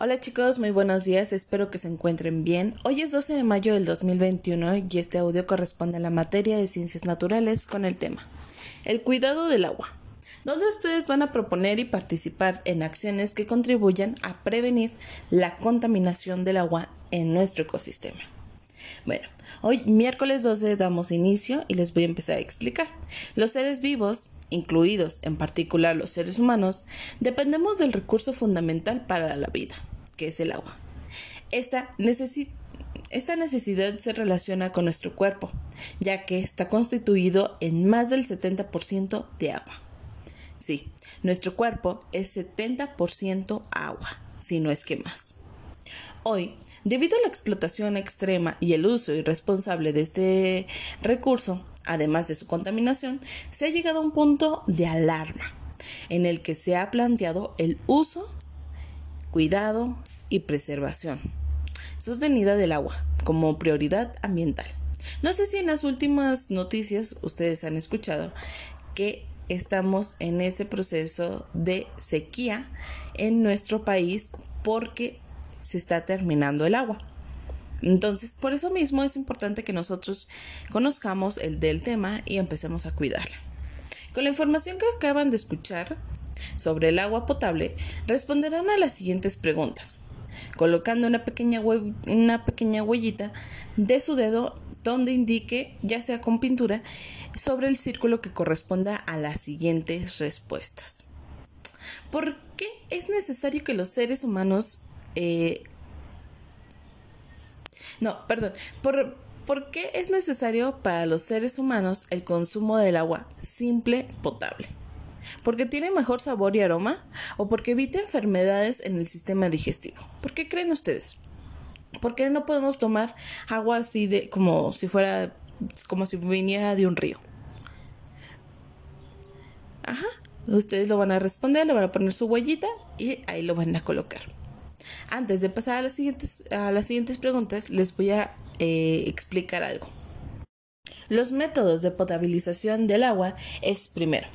Hola chicos, muy buenos días, espero que se encuentren bien. Hoy es 12 de mayo del 2021 y este audio corresponde a la materia de ciencias naturales con el tema El cuidado del agua, donde ustedes van a proponer y participar en acciones que contribuyan a prevenir la contaminación del agua en nuestro ecosistema. Bueno, hoy miércoles 12 damos inicio y les voy a empezar a explicar. Los seres vivos incluidos en particular los seres humanos, dependemos del recurso fundamental para la vida, que es el agua. Esta, esta necesidad se relaciona con nuestro cuerpo, ya que está constituido en más del 70% de agua. Sí, nuestro cuerpo es 70% agua, si no es que más. Hoy, debido a la explotación extrema y el uso irresponsable de este recurso, además de su contaminación, se ha llegado a un punto de alarma en el que se ha planteado el uso, cuidado y preservación sostenida del agua como prioridad ambiental. No sé si en las últimas noticias ustedes han escuchado que estamos en ese proceso de sequía en nuestro país porque se está terminando el agua. Entonces, por eso mismo es importante que nosotros conozcamos el del tema y empecemos a cuidarla. Con la información que acaban de escuchar sobre el agua potable, responderán a las siguientes preguntas, colocando una pequeña, una pequeña huellita de su dedo donde indique, ya sea con pintura, sobre el círculo que corresponda a las siguientes respuestas. ¿Por qué es necesario que los seres humanos eh, no, perdón. ¿Por, ¿Por qué es necesario para los seres humanos el consumo del agua simple potable? ¿Porque tiene mejor sabor y aroma? ¿O porque evita enfermedades en el sistema digestivo? ¿Por qué creen ustedes? ¿Por qué no podemos tomar agua así de como si fuera como si viniera de un río? Ajá. Ustedes lo van a responder, le van a poner su huellita y ahí lo van a colocar. Antes de pasar a las siguientes, a las siguientes preguntas, les voy a eh, explicar algo. Los métodos de potabilización del agua es primero,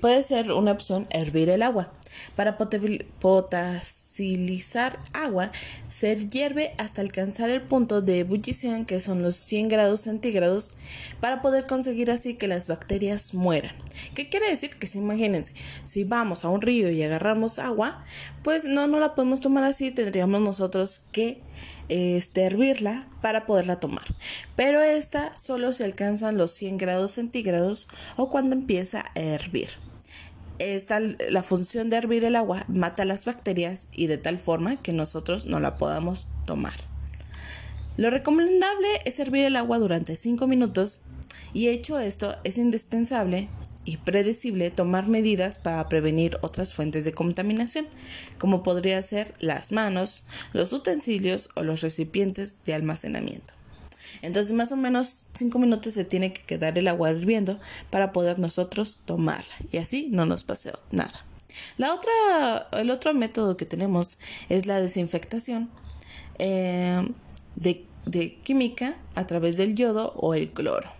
puede ser una opción hervir el agua. Para potacilizar agua, se hierve hasta alcanzar el punto de ebullición, que son los 100 grados centígrados, para poder conseguir así que las bacterias mueran. ¿Qué quiere decir? Que si imagínense, si vamos a un río y agarramos agua, pues no, no la podemos tomar así, tendríamos nosotros que este, hervirla para poderla tomar. Pero esta solo se alcanzan los 100 grados centígrados o cuando empieza a hervir. Esta, la función de hervir el agua mata las bacterias y de tal forma que nosotros no la podamos tomar. Lo recomendable es hervir el agua durante 5 minutos y hecho esto es indispensable y predecible tomar medidas para prevenir otras fuentes de contaminación, como podría ser las manos, los utensilios o los recipientes de almacenamiento. Entonces más o menos 5 minutos se tiene que quedar el agua hirviendo para poder nosotros tomarla y así no nos pase nada. La otra, el otro método que tenemos es la desinfectación eh, de, de química a través del yodo o el cloro.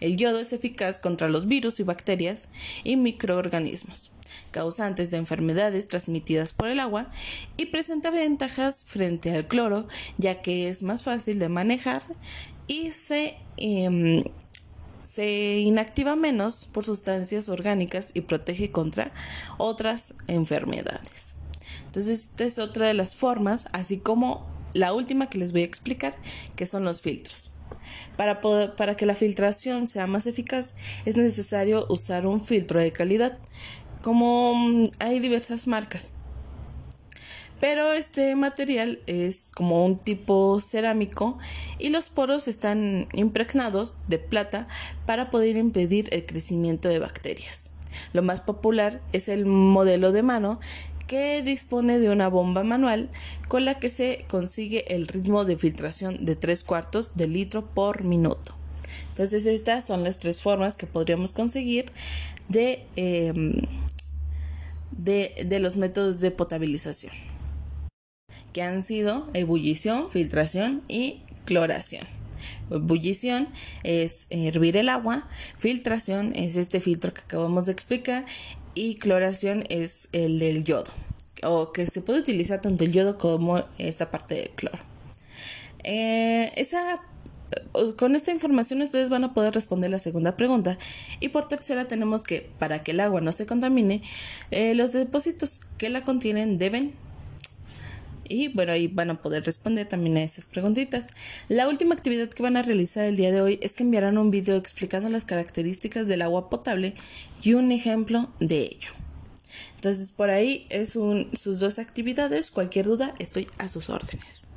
El yodo es eficaz contra los virus y bacterias y microorganismos causantes de enfermedades transmitidas por el agua y presenta ventajas frente al cloro ya que es más fácil de manejar y se, em, se inactiva menos por sustancias orgánicas y protege contra otras enfermedades. Entonces, esta es otra de las formas, así como la última que les voy a explicar, que son los filtros. Para, para que la filtración sea más eficaz es necesario usar un filtro de calidad, como mm, hay diversas marcas. Pero este material es como un tipo cerámico y los poros están impregnados de plata para poder impedir el crecimiento de bacterias. Lo más popular es el modelo de mano que dispone de una bomba manual con la que se consigue el ritmo de filtración de 3 cuartos de litro por minuto. Entonces estas son las tres formas que podríamos conseguir de, em, de los métodos de potabilización que han sido ebullición, filtración y cloración. Ebullición es hervir el agua, filtración es este filtro que acabamos de explicar y cloración es el del yodo o que se puede utilizar tanto el yodo como esta parte del cloro. Eh, esa con esta información ustedes van a poder responder la segunda pregunta. Y por tercera tenemos que, para que el agua no se contamine, eh, los depósitos que la contienen deben... Y bueno, ahí van a poder responder también a esas preguntitas. La última actividad que van a realizar el día de hoy es que enviarán un video explicando las características del agua potable y un ejemplo de ello. Entonces por ahí es sus dos actividades. Cualquier duda estoy a sus órdenes.